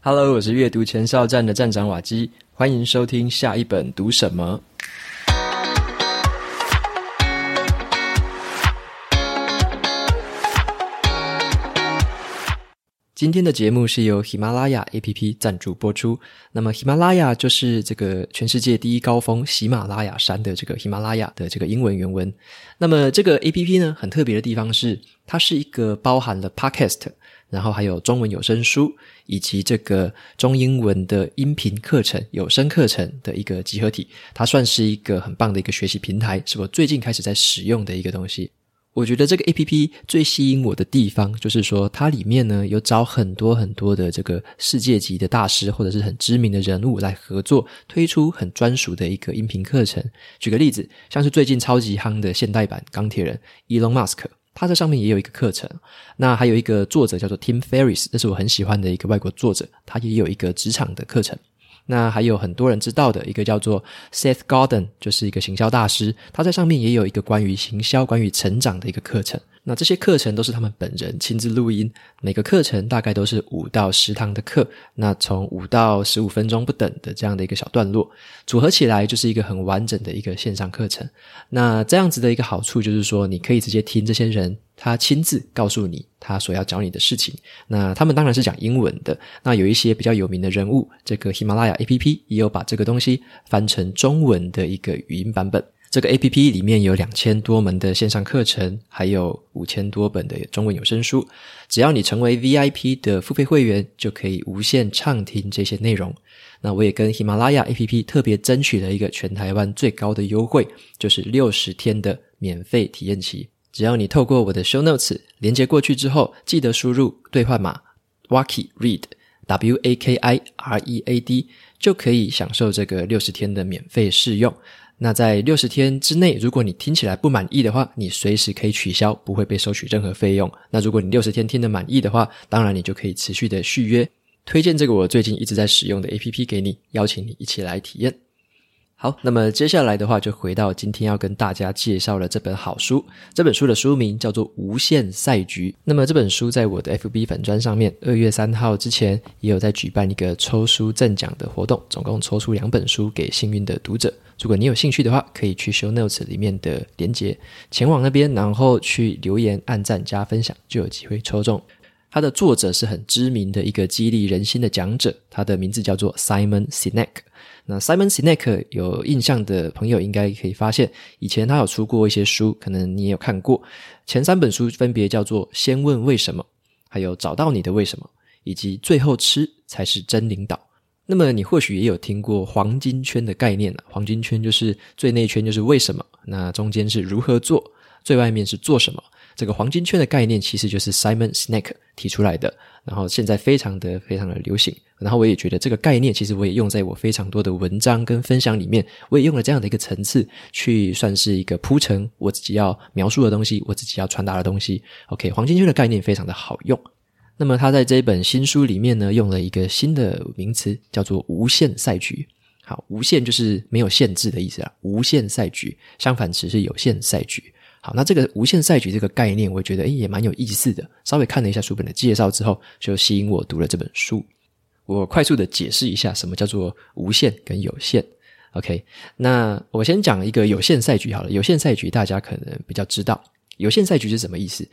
Hello，我是阅读前哨站的站长瓦基，欢迎收听下一本读什么。今天的节目是由喜马拉雅 APP 赞助播出。那么，喜马拉雅就是这个全世界第一高峰喜马拉雅山的这个喜马拉雅的这个英文原文。那么，这个 APP 呢，很特别的地方是，它是一个包含了 Podcast，然后还有中文有声书以及这个中英文的音频课程、有声课程的一个集合体。它算是一个很棒的一个学习平台，是我最近开始在使用的一个东西。我觉得这个 APP 最吸引我的地方，就是说它里面呢有找很多很多的这个世界级的大师或者是很知名的人物来合作，推出很专属的一个音频课程。举个例子，像是最近超级夯的现代版钢铁人 Elon Musk，他在上面也有一个课程。那还有一个作者叫做 Tim Ferriss，这是我很喜欢的一个外国作者，他也有一个职场的课程。那还有很多人知道的一个叫做 Seth Godin，就是一个行销大师，他在上面也有一个关于行销、关于成长的一个课程。那这些课程都是他们本人亲自录音，每个课程大概都是五到十堂的课，那从五到十五分钟不等的这样的一个小段落，组合起来就是一个很完整的一个线上课程。那这样子的一个好处就是说，你可以直接听这些人他亲自告诉你他所要教你的事情。那他们当然是讲英文的，那有一些比较有名的人物，这个喜马拉雅 APP 也有把这个东西翻成中文的一个语音版本。这个 APP 里面有两千多门的线上课程，还有五千多本的中文有声书。只要你成为 VIP 的付费会员，就可以无限畅听这些内容。那我也跟喜马拉雅 APP 特别争取了一个全台湾最高的优惠，就是六十天的免费体验期。只要你透过我的 Show Notes 连接过去之后，记得输入兑换码 Waki Read W A K I R E A D，就可以享受这个六十天的免费试用。那在六十天之内，如果你听起来不满意的话，你随时可以取消，不会被收取任何费用。那如果你六十天听得满意的话，当然你就可以持续的续约。推荐这个我最近一直在使用的 APP 给你，邀请你一起来体验。好，那么接下来的话就回到今天要跟大家介绍的这本好书。这本书的书名叫做《无限赛局》。那么这本书在我的 FB 粉专上面，二月三号之前也有在举办一个抽书赠奖的活动，总共抽出两本书给幸运的读者。如果你有兴趣的话，可以去 Show Notes 里面的连接，前往那边，然后去留言、按赞、加分享，就有机会抽中。它的作者是很知名的一个激励人心的讲者，他的名字叫做 Simon Sinek。那 Simon Sinek 有印象的朋友应该可以发现，以前他有出过一些书，可能你也有看过。前三本书分别叫做《先问为什么》，还有《找到你的为什么》，以及《最后吃才是真领导》。那么你或许也有听过黄金圈的概念了，黄金圈就是最内圈就是为什么，那中间是如何做，最外面是做什么。这个黄金圈的概念其实就是 Simon Sinek 提出来的，然后现在非常的非常的流行。然后我也觉得这个概念其实我也用在我非常多的文章跟分享里面，我也用了这样的一个层次去算是一个铺陈我自己要描述的东西，我自己要传达的东西。OK，黄金圈的概念非常的好用。那么他在这一本新书里面呢，用了一个新的名词叫做“无限赛局”。好，无限就是没有限制的意思啊，无限赛局，相反词是有限赛局。好，那这个无限赛局这个概念，我觉得诶也蛮有意思的。稍微看了一下书本的介绍之后，就吸引我读了这本书。我快速的解释一下什么叫做无限跟有限。OK，那我先讲一个有限赛局好了。有限赛局大家可能比较知道，有限赛局是什么意思？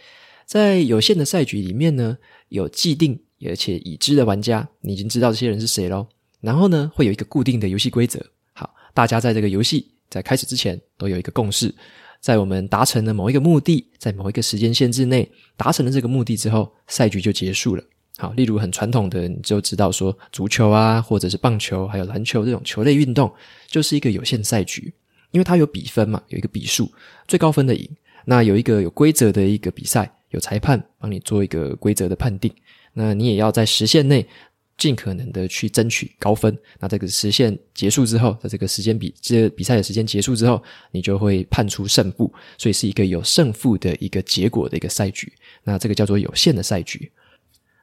在有限的赛局里面呢，有既定而且已知的玩家，你已经知道这些人是谁喽。然后呢，会有一个固定的游戏规则。好，大家在这个游戏在开始之前都有一个共识。在我们达成了某一个目的，在某一个时间限制内达成了这个目的之后，赛局就结束了。好，例如很传统的，你就知道说足球啊，或者是棒球，还有篮球这种球类运动，就是一个有限赛局，因为它有比分嘛，有一个比数，最高分的赢。那有一个有规则的一个比赛，有裁判帮你做一个规则的判定，那你也要在时限内。尽可能的去争取高分，那这个时限结束之后，在这个时间比这比赛的时间结束之后，你就会判出胜负，所以是一个有胜负的一个结果的一个赛局。那这个叫做有限的赛局。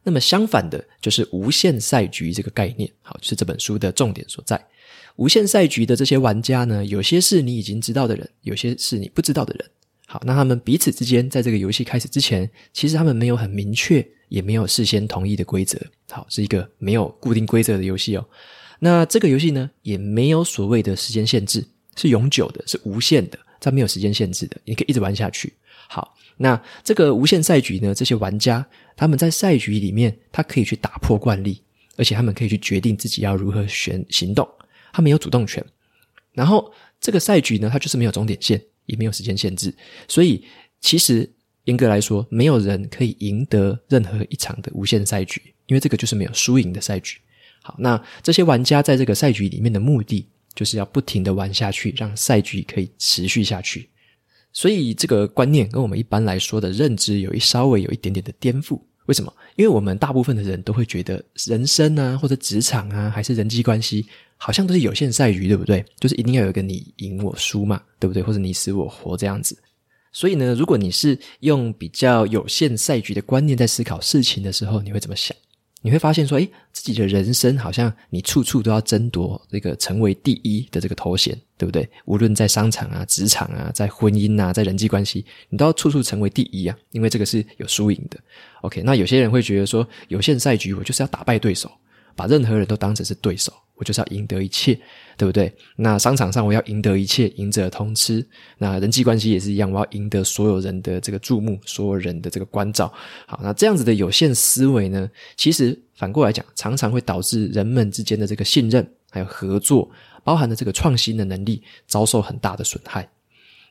那么相反的，就是无限赛局这个概念，好，是这本书的重点所在。无限赛局的这些玩家呢，有些是你已经知道的人，有些是你不知道的人。好，那他们彼此之间在这个游戏开始之前，其实他们没有很明确。也没有事先同意的规则，好，是一个没有固定规则的游戏哦。那这个游戏呢，也没有所谓的时间限制，是永久的，是无限的，它没有时间限制的，你可以一直玩下去。好，那这个无限赛局呢，这些玩家他们在赛局里面，他可以去打破惯例，而且他们可以去决定自己要如何选行动，他们有主动权。然后这个赛局呢，它就是没有终点线，也没有时间限制，所以其实。严格来说，没有人可以赢得任何一场的无限赛局，因为这个就是没有输赢的赛局。好，那这些玩家在这个赛局里面的目的，就是要不停的玩下去，让赛局可以持续下去。所以这个观念跟我们一般来说的认知有一稍微有一点点的颠覆。为什么？因为我们大部分的人都会觉得，人生啊，或者职场啊，还是人际关系，好像都是有限赛局，对不对？就是一定要有一个你赢我输嘛，对不对？或者你死我活这样子。所以呢，如果你是用比较有限赛局的观念在思考事情的时候，你会怎么想？你会发现说，诶，自己的人生好像你处处都要争夺这个成为第一的这个头衔，对不对？无论在商场啊、职场啊、在婚姻啊、在人际关系，你都要处处成为第一啊，因为这个是有输赢的。OK，那有些人会觉得说，有限赛局，我就是要打败对手，把任何人都当成是对手。我就是要赢得一切，对不对？那商场上我要赢得一切，赢者通吃。那人际关系也是一样，我要赢得所有人的这个注目，所有人的这个关照。好，那这样子的有限思维呢，其实反过来讲，常常会导致人们之间的这个信任还有合作，包含的这个创新的能力，遭受很大的损害。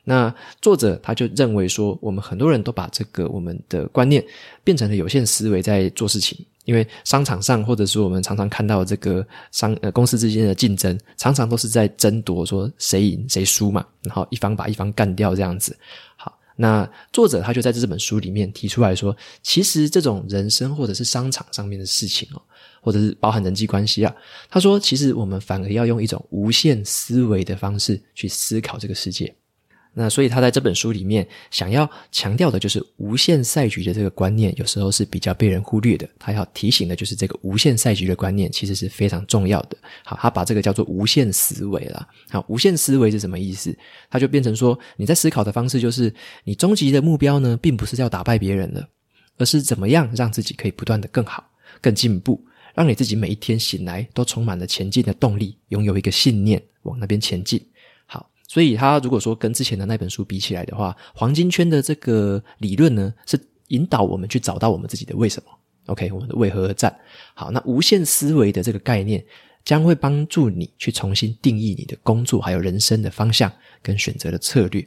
那作者他就认为说，我们很多人都把这个我们的观念变成了有限思维，在做事情。因为商场上，或者是我们常常看到这个商呃公司之间的竞争，常常都是在争夺说谁赢谁输嘛，然后一方把一方干掉这样子。好，那作者他就在这本书里面提出来说，其实这种人生或者是商场上面的事情哦，或者是包含人际关系啊，他说其实我们反而要用一种无限思维的方式去思考这个世界。那所以他在这本书里面想要强调的就是无限赛局的这个观念，有时候是比较被人忽略的。他要提醒的就是这个无限赛局的观念其实是非常重要的。好，他把这个叫做无限思维了。好，无限思维是什么意思？他就变成说，你在思考的方式就是，你终极的目标呢，并不是要打败别人了，而是怎么样让自己可以不断的更好、更进步，让你自己每一天醒来都充满了前进的动力，拥有一个信念往那边前进。所以，他如果说跟之前的那本书比起来的话，黄金圈的这个理论呢，是引导我们去找到我们自己的为什么。OK，我们的为何而战。好，那无限思维的这个概念，将会帮助你去重新定义你的工作还有人生的方向跟选择的策略。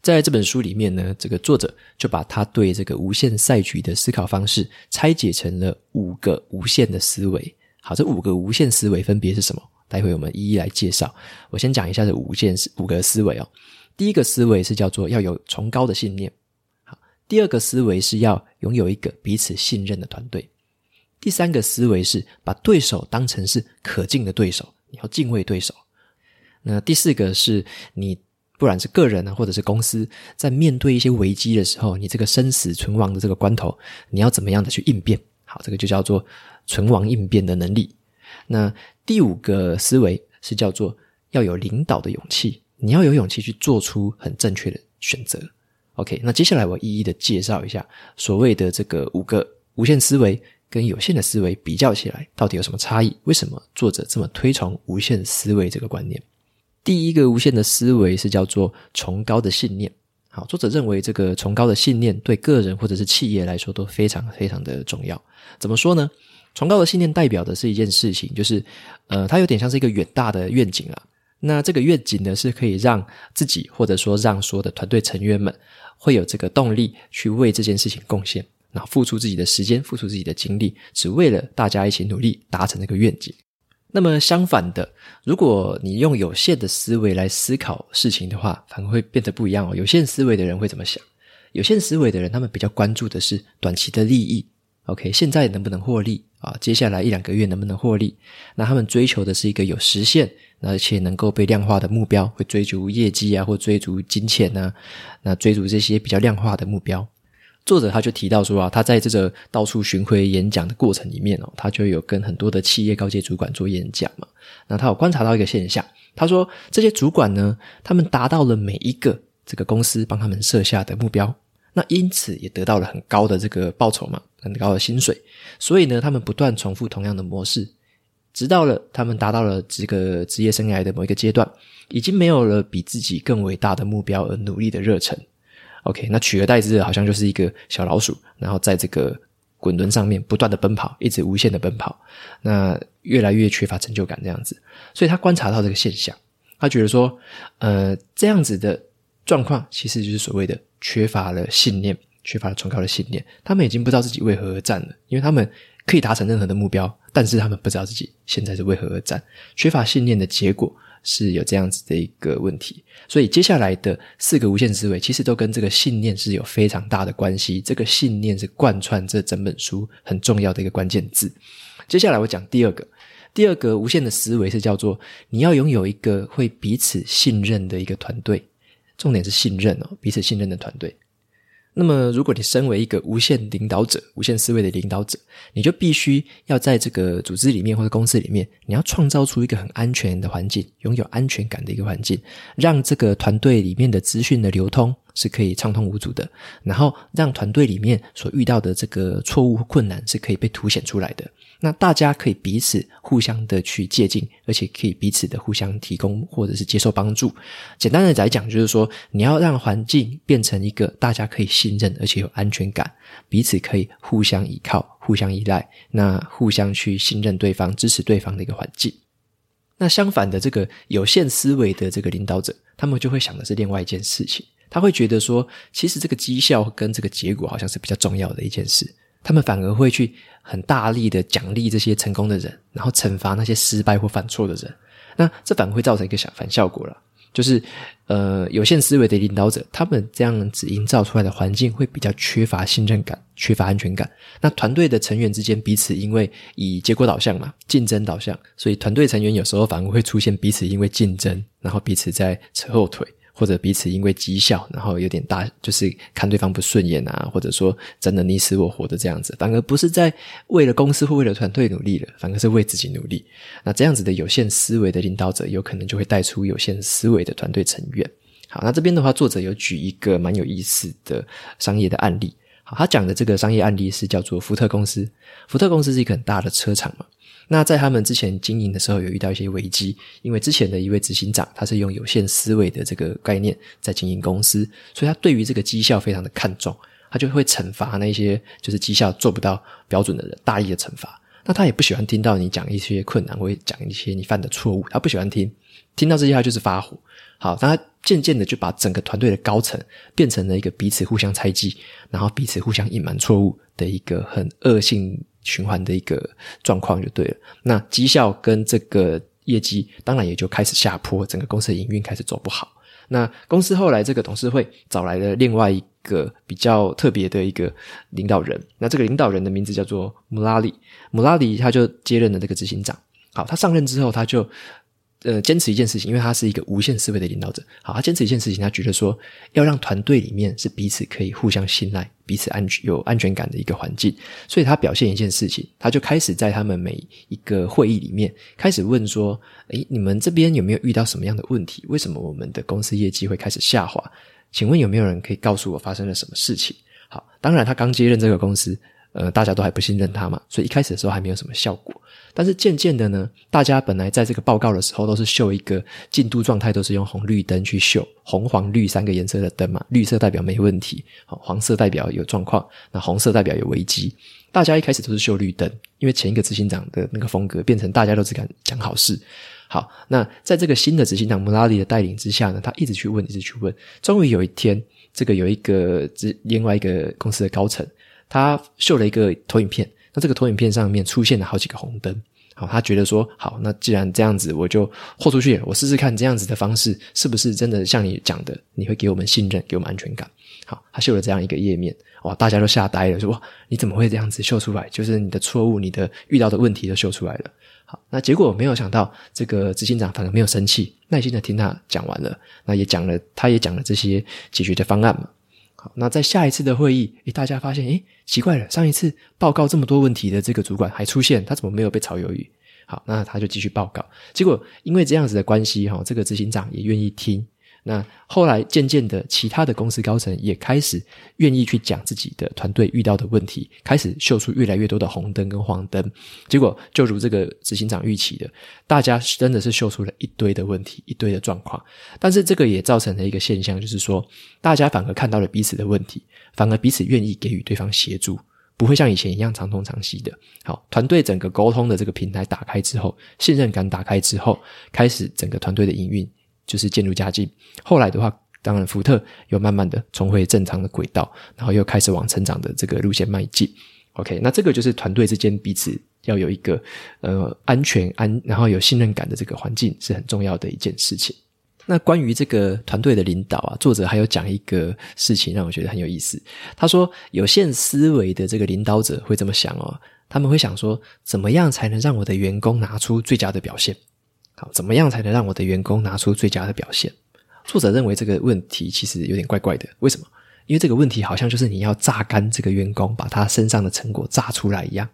在这本书里面呢，这个作者就把他对这个无限赛局的思考方式拆解成了五个无限的思维。好，这五个无限思维分别是什么？待会我们一一来介绍。我先讲一下这五件事，五个思维哦。第一个思维是叫做要有崇高的信念。好，第二个思维是要拥有一个彼此信任的团队。第三个思维是把对手当成是可敬的对手，你要敬畏对手。那第四个是你不管是个人啊，或者是公司，在面对一些危机的时候，你这个生死存亡的这个关头，你要怎么样的去应变？好，这个就叫做存亡应变的能力。那第五个思维是叫做要有领导的勇气，你要有勇气去做出很正确的选择。OK，那接下来我一一的介绍一下所谓的这个五个无限思维跟有限的思维比较起来到底有什么差异？为什么作者这么推崇无限思维这个观念？第一个无限的思维是叫做崇高的信念。好，作者认为这个崇高的信念对个人或者是企业来说都非常非常的重要。怎么说呢？崇高的信念代表的是一件事情，就是，呃，它有点像是一个远大的愿景啊。那这个愿景呢，是可以让自己或者说让所有的团队成员们会有这个动力去为这件事情贡献，然后付出自己的时间，付出自己的精力，只为了大家一起努力达成这个愿景。那么相反的，如果你用有限的思维来思考事情的话，反而会变得不一样哦。有限思维的人会怎么想？有限思维的人，他们比较关注的是短期的利益。OK，现在能不能获利啊？接下来一两个月能不能获利？那他们追求的是一个有实现，而且能够被量化的目标，会追逐业绩啊，或追逐金钱啊，那追逐这些比较量化的目标。作者他就提到说啊，他在这个到处巡回演讲的过程里面哦，他就有跟很多的企业高阶主管做演讲嘛。那他有观察到一个现象，他说这些主管呢，他们达到了每一个这个公司帮他们设下的目标。那因此也得到了很高的这个报酬嘛，很高的薪水。所以呢，他们不断重复同样的模式，直到了他们达到了这个职业生涯的某一个阶段，已经没有了比自己更伟大的目标而努力的热忱。OK，那取而代之的好像就是一个小老鼠，然后在这个滚轮上面不断的奔跑，一直无限的奔跑，那越来越缺乏成就感这样子。所以他观察到这个现象，他觉得说，呃，这样子的状况其实就是所谓的缺乏了信念，缺乏了崇高的信念。他们已经不知道自己为何而战了，因为他们可以达成任何的目标，但是他们不知道自己现在是为何而战，缺乏信念的结果。是有这样子的一个问题，所以接下来的四个无限思维其实都跟这个信念是有非常大的关系。这个信念是贯穿这整本书很重要的一个关键字。接下来我讲第二个，第二个无限的思维是叫做你要拥有一个会彼此信任的一个团队，重点是信任哦，彼此信任的团队。那么，如果你身为一个无限领导者、无限思维的领导者，你就必须要在这个组织里面或者公司里面，你要创造出一个很安全的环境，拥有安全感的一个环境，让这个团队里面的资讯的流通是可以畅通无阻的，然后让团队里面所遇到的这个错误和困难是可以被凸显出来的。那大家可以彼此互相的去借鉴，而且可以彼此的互相提供或者是接受帮助。简单的来讲，就是说你要让环境变成一个大家可以信任而且有安全感，彼此可以互相依靠、互相依赖，那互相去信任对方、支持对方的一个环境。那相反的，这个有限思维的这个领导者，他们就会想的是另外一件事情，他会觉得说，其实这个绩效跟这个结果好像是比较重要的一件事。他们反而会去很大力的奖励这些成功的人，然后惩罚那些失败或犯错的人。那这反而会造成一个小反效果了，就是呃有限思维的领导者，他们这样子营造出来的环境会比较缺乏信任感，缺乏安全感。那团队的成员之间彼此因为以结果导向嘛，竞争导向，所以团队成员有时候反而会出现彼此因为竞争，然后彼此在扯后腿。或者彼此因为绩效，然后有点大，就是看对方不顺眼啊，或者说真的你死我活的这样子，反而不是在为了公司或为了团队努力了，反而是为自己努力。那这样子的有限思维的领导者，有可能就会带出有限思维的团队成员。好，那这边的话，作者有举一个蛮有意思的商业的案例。好，他讲的这个商业案例是叫做福特公司。福特公司是一个很大的车厂嘛。那在他们之前经营的时候，有遇到一些危机，因为之前的一位执行长，他是用有限思维的这个概念在经营公司，所以他对于这个绩效非常的看重，他就会惩罚那些就是绩效做不到标准的人，大力的惩罚。那他也不喜欢听到你讲一些困难，或者讲一些你犯的错误，他不喜欢听，听到这些他就是发火。好，那他渐渐的就把整个团队的高层变成了一个彼此互相猜忌，然后彼此互相隐瞒错误的一个很恶性循环的一个状况就对了。那绩效跟这个业绩当然也就开始下坡，整个公司的营运开始走不好。那公司后来这个董事会找来了另外一个比较特别的一个领导人，那这个领导人的名字叫做穆拉里，穆拉里他就接任了这个执行长。好，他上任之后他就。呃，坚持一件事情，因为他是一个无限思维的领导者。好，他坚持一件事情，他觉得说要让团队里面是彼此可以互相信赖、彼此安全、有安全感的一个环境。所以他表现一件事情，他就开始在他们每一个会议里面开始问说：“诶，你们这边有没有遇到什么样的问题？为什么我们的公司业绩会开始下滑？请问有没有人可以告诉我发生了什么事情？”好，当然他刚接任这个公司。呃，大家都还不信任他嘛，所以一开始的时候还没有什么效果。但是渐渐的呢，大家本来在这个报告的时候都是秀一个进度状态，都是用红绿灯去秀，红黄绿三个颜色的灯嘛，绿色代表没问题，好，黄色代表有状况，那红色代表有危机。大家一开始都是秀绿灯，因为前一个执行长的那个风格变成大家都只敢讲好事。好，那在这个新的执行长穆拉里的带领之下呢，他一直去问，一直去问，终于有一天，这个有一个另外一个公司的高层。他秀了一个投影片，那这个投影片上面出现了好几个红灯。好，他觉得说，好，那既然这样子，我就豁出去，我试试看这样子的方式是不是真的像你讲的，你会给我们信任，给我们安全感。好，他秀了这样一个页面，哇，大家都吓呆了，说哇，你怎么会这样子秀出来？就是你的错误，你的遇到的问题都秀出来了。好，那结果没有想到，这个执行长反而没有生气，耐心的听他讲完了，那也讲了，他也讲了这些解决的方案嘛。那在下一次的会议，诶，大家发现，诶，奇怪了，上一次报告这么多问题的这个主管还出现，他怎么没有被炒鱿鱼？好，那他就继续报告。结果因为这样子的关系，哈，这个执行长也愿意听，那后来渐渐的，其他的公司高层也开始愿意去讲自己的团队遇到的问题，开始秀出越来越多的红灯跟黄灯。结果就如这个执行长预期的，大家真的是秀出了一堆的问题，一堆的状况。但是这个也造成了一个现象，就是说大家反而看到了彼此的问题，反而彼此愿意给予对方协助，不会像以前一样长东长西的。好，团队整个沟通的这个平台打开之后，信任感打开之后，开始整个团队的营运。就是渐入佳境。后来的话，当然福特又慢慢的重回正常的轨道，然后又开始往成长的这个路线迈进。OK，那这个就是团队之间彼此要有一个呃安全安，然后有信任感的这个环境是很重要的一件事情。那关于这个团队的领导啊，作者还有讲一个事情让我觉得很有意思。他说，有限思维的这个领导者会这么想哦，他们会想说，怎么样才能让我的员工拿出最佳的表现？好，怎么样才能让我的员工拿出最佳的表现？作者认为这个问题其实有点怪怪的。为什么？因为这个问题好像就是你要榨干这个员工，把他身上的成果榨出来一样。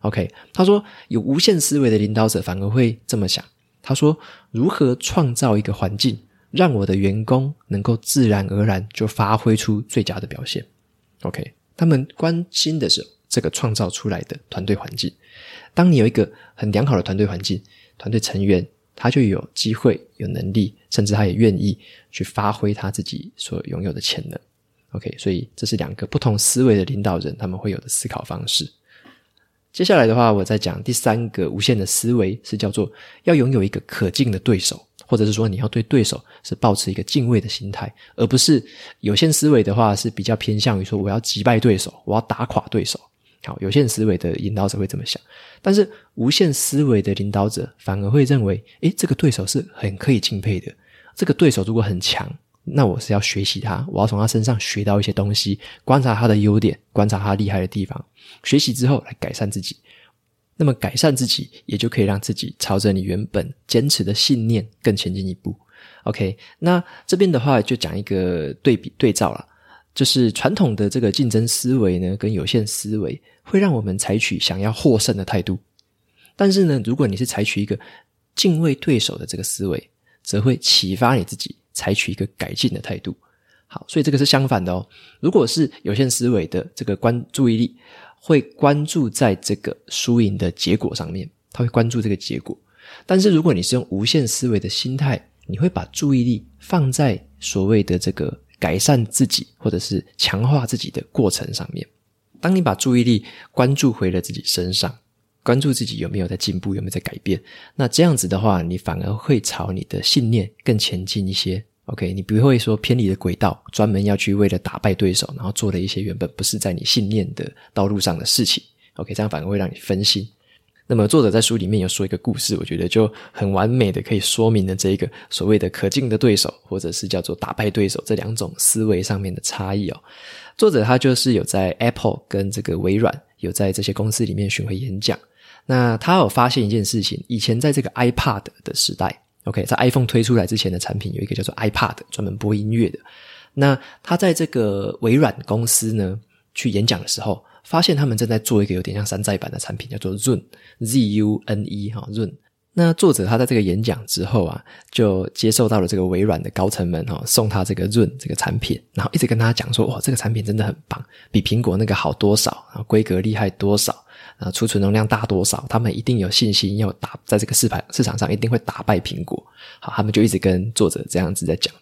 OK，他说有无限思维的领导者反而会这么想。他说，如何创造一个环境，让我的员工能够自然而然就发挥出最佳的表现？OK，他们关心的是这个创造出来的团队环境。当你有一个很良好的团队环境，团队成员。他就有机会、有能力，甚至他也愿意去发挥他自己所拥有的潜能。OK，所以这是两个不同思维的领导人他们会有的思考方式。接下来的话，我再讲第三个无限的思维，是叫做要拥有一个可敬的对手，或者是说你要对对手是保持一个敬畏的心态，而不是有限思维的话是比较偏向于说我要击败对手，我要打垮对手。好，有限思维的领导者会这么想，但是无限思维的领导者反而会认为，诶，这个对手是很可以敬佩的。这个对手如果很强，那我是要学习他，我要从他身上学到一些东西，观察他的优点，观察他厉害的地方，学习之后来改善自己。那么改善自己，也就可以让自己朝着你原本坚持的信念更前进一步。OK，那这边的话就讲一个对比对照了。就是传统的这个竞争思维呢，跟有限思维会让我们采取想要获胜的态度。但是呢，如果你是采取一个敬畏对手的这个思维，则会启发你自己采取一个改进的态度。好，所以这个是相反的哦。如果是有限思维的这个关注意力，会关注在这个输赢的结果上面，他会关注这个结果。但是如果你是用无限思维的心态，你会把注意力放在所谓的这个。改善自己，或者是强化自己的过程上面。当你把注意力关注回了自己身上，关注自己有没有在进步，有没有在改变，那这样子的话，你反而会朝你的信念更前进一些。OK，你不会说偏离的轨道，专门要去为了打败对手，然后做了一些原本不是在你信念的道路上的事情。OK，这样反而会让你分心。那么作者在书里面有说一个故事，我觉得就很完美的可以说明了这一个所谓的可敬的对手，或者是叫做打败对手这两种思维上面的差异哦。作者他就是有在 Apple 跟这个微软有在这些公司里面巡回演讲。那他有发现一件事情，以前在这个 iPad 的时代，OK，在 iPhone 推出来之前的产品有一个叫做 iPad，专门播音乐的。那他在这个微软公司呢去演讲的时候。发现他们正在做一个有点像山寨版的产品，叫做 Zune，Z-U-N-E 哈 Zune。那作者他在这个演讲之后啊，就接受到了这个微软的高层们哈送他这个 Zune 这个产品，然后一直跟他讲说，哇，这个产品真的很棒，比苹果那个好多少，然后规格厉害多少，啊储存容量大多少，他们一定有信心要打在这个市盘市场上一定会打败苹果。好，他们就一直跟作者这样子在讲。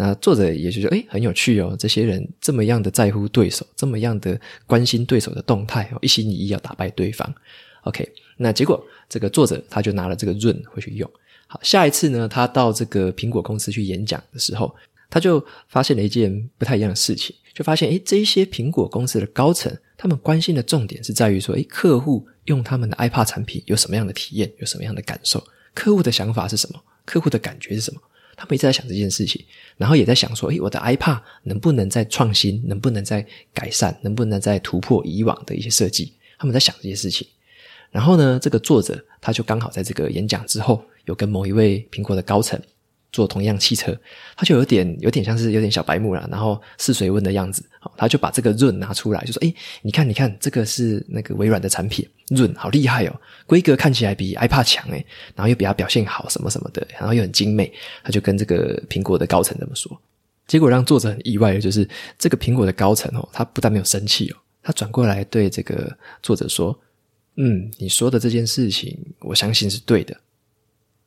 那作者也就说，诶，很有趣哦，这些人这么样的在乎对手，这么样的关心对手的动态，一心一意要打败对方。OK，那结果这个作者他就拿了这个润回去用。好，下一次呢，他到这个苹果公司去演讲的时候，他就发现了一件不太一样的事情，就发现，诶，这一些苹果公司的高层，他们关心的重点是在于说，诶，客户用他们的 iPad 产品有什么样的体验，有什么样的感受，客户的想法是什么，客户的感觉是什么。他们一直在想这件事情，然后也在想说：“诶，我的 iPad 能不能再创新？能不能再改善？能不能再突破以往的一些设计？”他们在想这些事情。然后呢，这个作者他就刚好在这个演讲之后，有跟某一位苹果的高层做同样汽车，他就有点有点像是有点小白目了，然后试水温的样子。好，他就把这个润拿出来，就说：“诶，你看，你看，这个是那个微软的产品，润好厉害哦，规格看起来比 iPad 强诶，然后又比它表现好，什么什么的，然后又很精美。”他就跟这个苹果的高层这么说。结果让作者很意外的就是，这个苹果的高层哦，他不但没有生气哦，他转过来对这个作者说：“嗯，你说的这件事情，我相信是对的。”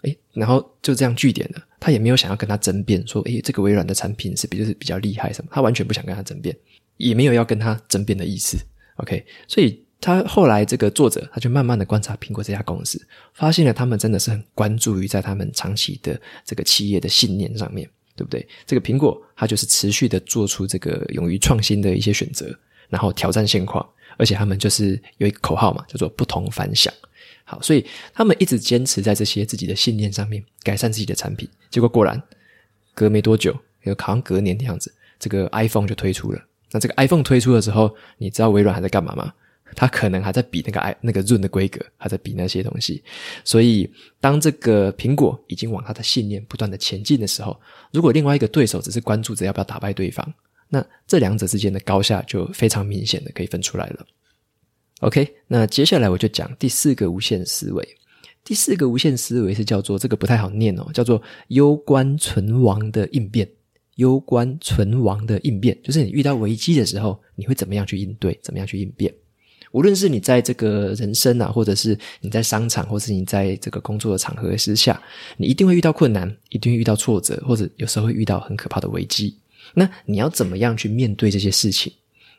诶，然后就这样句点了。他也没有想要跟他争辩，说：“诶，这个微软的产品是比就是比较厉害什么？”他完全不想跟他争辩，也没有要跟他争辩的意思。OK，所以他后来这个作者他就慢慢的观察苹果这家公司，发现了他们真的是很关注于在他们长期的这个企业的信念上面，对不对？这个苹果它就是持续的做出这个勇于创新的一些选择，然后挑战现况，而且他们就是有一个口号嘛，叫做“不同凡响”。好，所以他们一直坚持在这些自己的信念上面改善自己的产品，结果果然隔没多久，有好像隔年的样子，这个 iPhone 就推出了。那这个 iPhone 推出的时候，你知道微软还在干嘛吗？他可能还在比那个 i 那个润的规格，还在比那些东西。所以当这个苹果已经往他的信念不断的前进的时候，如果另外一个对手只是关注着要不要打败对方，那这两者之间的高下就非常明显的可以分出来了。OK，那接下来我就讲第四个无限思维。第四个无限思维是叫做这个不太好念哦，叫做攸关存亡的应变。攸关存亡的应变，就是你遇到危机的时候，你会怎么样去应对，怎么样去应变。无论是你在这个人生啊，或者是你在商场，或是你在这个工作的场合之下，你一定会遇到困难，一定会遇到挫折，或者有时候会遇到很可怕的危机。那你要怎么样去面对这些事情？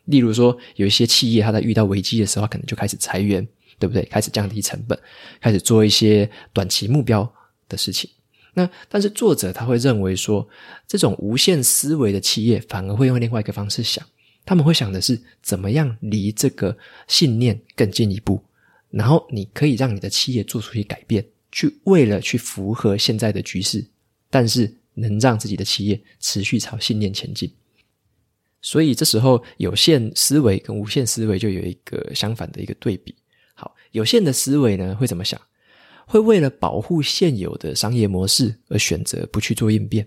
例如说，有一些企业，它在遇到危机的时候，可能就开始裁员，对不对？开始降低成本，开始做一些短期目标的事情。那但是作者他会认为说，这种无限思维的企业反而会用另外一个方式想，他们会想的是怎么样离这个信念更进一步，然后你可以让你的企业做出一些改变，去为了去符合现在的局势，但是能让自己的企业持续朝信念前进。所以这时候，有限思维跟无限思维就有一个相反的一个对比。好，有限的思维呢，会怎么想？会为了保护现有的商业模式而选择不去做应变，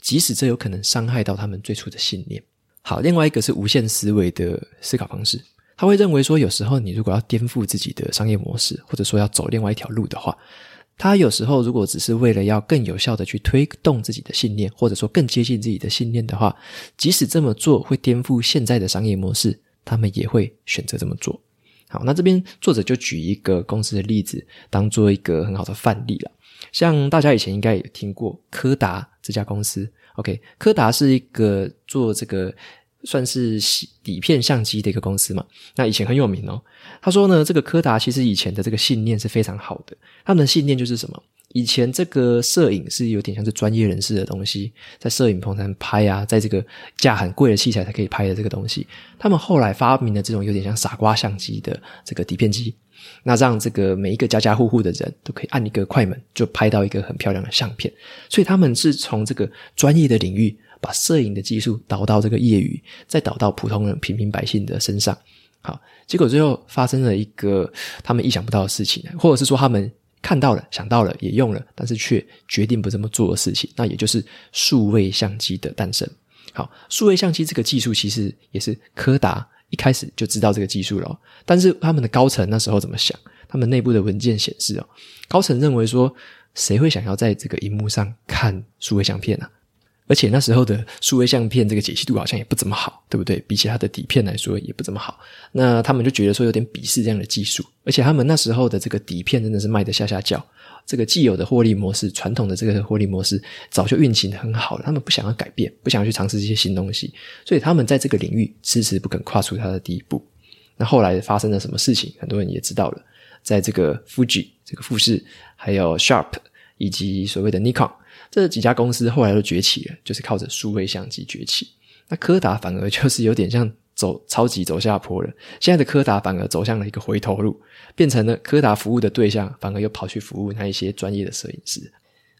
即使这有可能伤害到他们最初的信念。好，另外一个是无限思维的思考方式，他会认为说，有时候你如果要颠覆自己的商业模式，或者说要走另外一条路的话。他有时候如果只是为了要更有效的去推动自己的信念，或者说更接近自己的信念的话，即使这么做会颠覆现在的商业模式，他们也会选择这么做。好，那这边作者就举一个公司的例子，当做一个很好的范例了。像大家以前应该也听过柯达这家公司，OK，柯达是一个做这个。算是底片相机的一个公司嘛，那以前很有名哦。他说呢，这个柯达其实以前的这个信念是非常好的。他们的信念就是什么？以前这个摄影是有点像是专业人士的东西，在摄影棚才能拍啊，在这个价很贵的器材才可以拍的这个东西。他们后来发明了这种有点像傻瓜相机的这个底片机，那让这个每一个家家户户的人都可以按一个快门就拍到一个很漂亮的相片。所以他们是从这个专业的领域。把摄影的技术导到这个业余，再导到普通人、平民百姓的身上。好，结果最后发生了一个他们意想不到的事情，或者是说他们看到了、想到了、也用了，但是却决定不这么做的事情。那也就是数位相机的诞生。好，数位相机这个技术其实也是柯达一开始就知道这个技术了，但是他们的高层那时候怎么想？他们内部的文件显示哦，高层认为说，谁会想要在这个荧幕上看数位相片呢？而且那时候的数位相片这个解析度好像也不怎么好，对不对？比起它的底片来说也不怎么好。那他们就觉得说有点鄙视这样的技术，而且他们那时候的这个底片真的是卖得下下叫。这个既有的获利模式，传统的这个获利模式早就运行很好了，他们不想要改变，不想要去尝试这些新东西，所以他们在这个领域迟迟不肯跨出他的第一步。那后来发生了什么事情？很多人也知道了，在这个 Fuji 这个富士，还有 Sharp 以及所谓的 Nikon。这几家公司后来都崛起了，就是靠着数位相机崛起。那柯达反而就是有点像走超级走下坡了。现在的柯达反而走向了一个回头路，变成了柯达服务的对象，反而又跑去服务那一些专业的摄影师。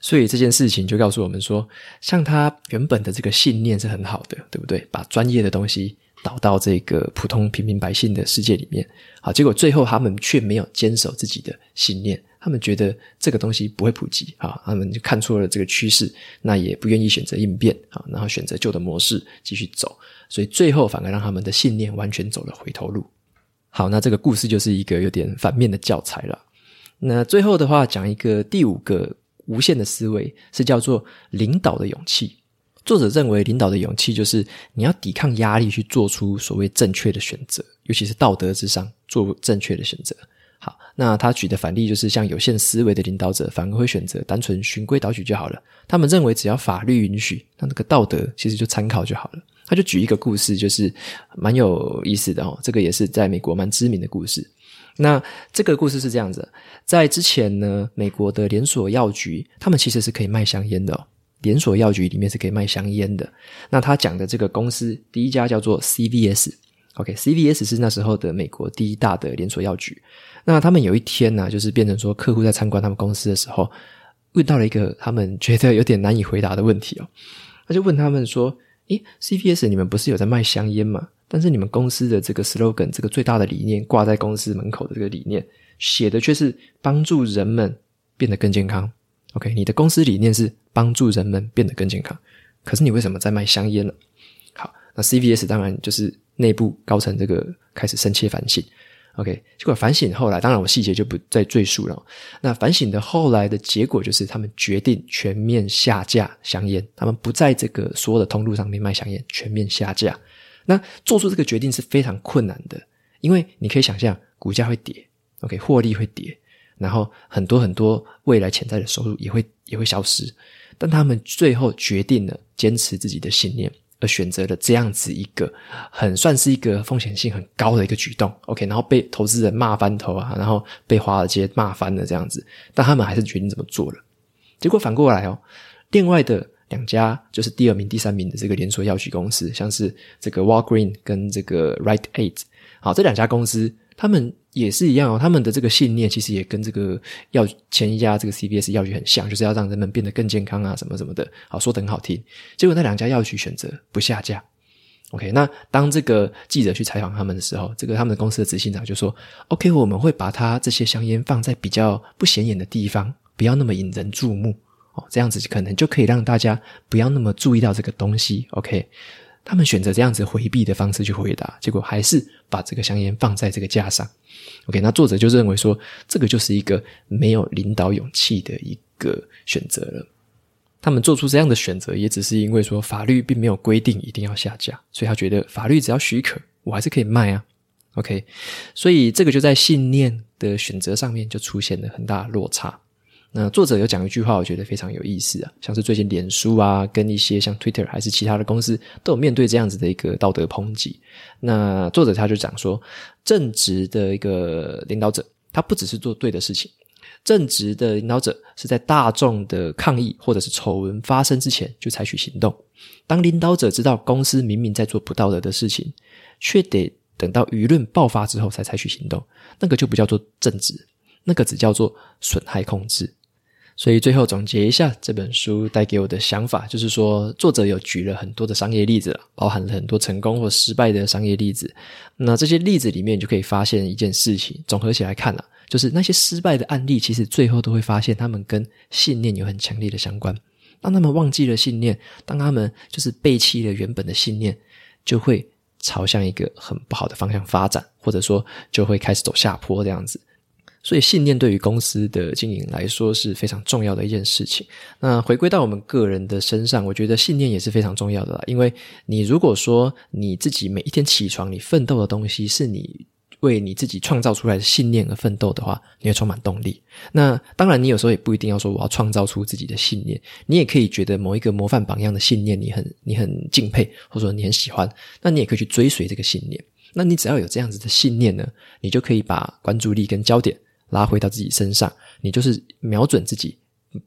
所以这件事情就告诉我们说，像他原本的这个信念是很好的，对不对？把专业的东西导到这个普通平民百姓的世界里面，好，结果最后他们却没有坚守自己的信念。他们觉得这个东西不会普及啊，他们就看错了这个趋势，那也不愿意选择应变啊，然后选择旧的模式继续走，所以最后反而让他们的信念完全走了回头路。好，那这个故事就是一个有点反面的教材了。那最后的话，讲一个第五个无限的思维，是叫做领导的勇气。作者认为，领导的勇气就是你要抵抗压力，去做出所谓正确的选择，尤其是道德之上做正确的选择。好，那他举的反例就是，像有限思维的领导者，反而会选择单纯循规蹈矩就好了。他们认为，只要法律允许，那那个道德其实就参考就好了。他就举一个故事，就是蛮有意思的哦。这个也是在美国蛮知名的故事。那这个故事是这样子，在之前呢，美国的连锁药局，他们其实是可以卖香烟的哦。连锁药局里面是可以卖香烟的。那他讲的这个公司，第一家叫做 CVS。OK，CVS 是那时候的美国第一大的连锁药局。那他们有一天呢、就是变成说，客户在参观他们公司的时候，问到了一个他们觉得有点难以回答的问题哦。他就问他们说：“诶，CVS 你们不是有在卖香烟吗？但是你们公司的这个 slogan，这个最大的理念挂在公司门口的这个理念，写的却是帮助人们变得更健康。OK，你的公司理念是帮助人们变得更健康，可是你为什么在卖香烟呢？好，那 CVS 当然就是内部高层这个开始深切反省。” OK，结果反省后来，当然我细节就不再赘述了。那反省的后来的结果就是，他们决定全面下架香烟，他们不在这个所有的通路上面卖香烟，全面下架。那做出这个决定是非常困难的，因为你可以想象，股价会跌，OK，获利会跌，然后很多很多未来潜在的收入也会也会消失。但他们最后决定了坚持自己的信念。选择了这样子一个很算是一个风险性很高的一个举动，OK，然后被投资人骂翻头啊，然后被华尔街骂翻了这样子，但他们还是决定这么做了。结果反过来哦，另外的两家就是第二名、第三名的这个连锁药局公司，像是这个 Walgreen 跟这个 Right Aid，好，这两家公司。他们也是一样哦，他们的这个信念其实也跟这个药前一家这个 CVS 药局很像，就是要让人们变得更健康啊，什么什么的，好，说得很好听。结果那两家药局选择不下架。OK，那当这个记者去采访他们的时候，这个他们的公司的执行长就说：“OK，我们会把它这些香烟放在比较不显眼的地方，不要那么引人注目哦，这样子可能就可以让大家不要那么注意到这个东西。”OK。他们选择这样子回避的方式去回答，结果还是把这个香烟放在这个架上。OK，那作者就认为说，这个就是一个没有领导勇气的一个选择了。他们做出这样的选择，也只是因为说法律并没有规定一定要下架，所以他觉得法律只要许可，我还是可以卖啊。OK，所以这个就在信念的选择上面就出现了很大的落差。那作者有讲一句话，我觉得非常有意思啊，像是最近脸书啊，跟一些像 Twitter 还是其他的公司，都有面对这样子的一个道德抨击。那作者他就讲说，正直的一个领导者，他不只是做对的事情，正直的领导者是在大众的抗议或者是丑闻发生之前就采取行动。当领导者知道公司明明在做不道德的事情，却得等到舆论爆发之后才采取行动，那个就不叫做正直，那个只叫做损害控制。所以最后总结一下这本书带给我的想法，就是说作者有举了很多的商业例子，包含了很多成功或失败的商业例子。那这些例子里面，就可以发现一件事情，总合起来看了，就是那些失败的案例，其实最后都会发现他们跟信念有很强烈的相关。当他们忘记了信念，当他们就是背弃了原本的信念，就会朝向一个很不好的方向发展，或者说就会开始走下坡这样子。所以，信念对于公司的经营来说是非常重要的一件事情。那回归到我们个人的身上，我觉得信念也是非常重要的啦。因为你如果说你自己每一天起床，你奋斗的东西是你为你自己创造出来的信念而奋斗的话，你会充满动力。那当然，你有时候也不一定要说我要创造出自己的信念，你也可以觉得某一个模范榜样的信念你很你很敬佩，或者说你很喜欢，那你也可以去追随这个信念。那你只要有这样子的信念呢，你就可以把关注力跟焦点。拉回到自己身上，你就是瞄准自己，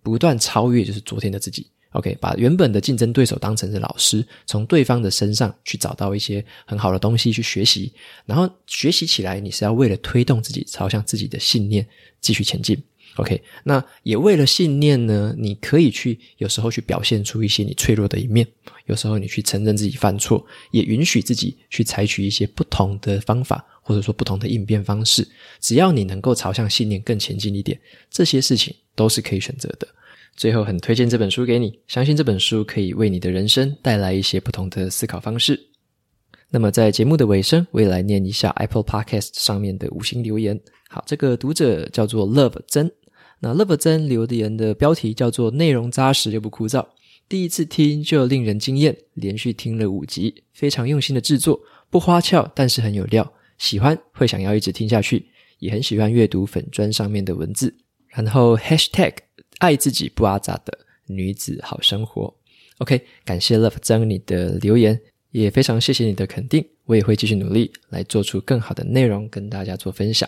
不断超越，就是昨天的自己。OK，把原本的竞争对手当成是老师，从对方的身上去找到一些很好的东西去学习，然后学习起来，你是要为了推动自己朝向自己的信念继续前进。OK，那也为了信念呢，你可以去有时候去表现出一些你脆弱的一面，有时候你去承认自己犯错，也允许自己去采取一些不同的方法，或者说不同的应变方式。只要你能够朝向信念更前进一点，这些事情都是可以选择的。最后，很推荐这本书给你，相信这本书可以为你的人生带来一些不同的思考方式。那么，在节目的尾声，我也来念一下 Apple Podcast 上面的五星留言。好，这个读者叫做 Love 真。那 Love 真留言的标题叫做“内容扎实又不枯燥”，第一次听就令人惊艳，连续听了五集，非常用心的制作，不花俏，但是很有料，喜欢会想要一直听下去，也很喜欢阅读粉砖上面的文字。然后 Hashtag 爱自己不阿杂的女子好生活，OK，感谢 Love 真你的留言，也非常谢谢你的肯定，我也会继续努力来做出更好的内容跟大家做分享。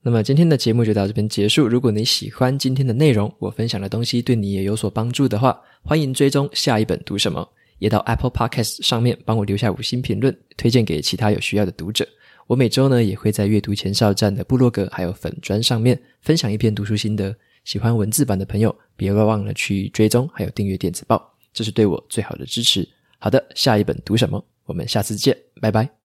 那么今天的节目就到这边结束。如果你喜欢今天的内容，我分享的东西对你也有所帮助的话，欢迎追踪下一本读什么，也到 Apple Podcast 上面帮我留下五星评论，推荐给其他有需要的读者。我每周呢也会在阅读前哨站的部落格还有粉砖上面分享一篇读书心得。喜欢文字版的朋友，别忘了去追踪还有订阅电子报，这是对我最好的支持。好的，下一本读什么？我们下次见，拜拜。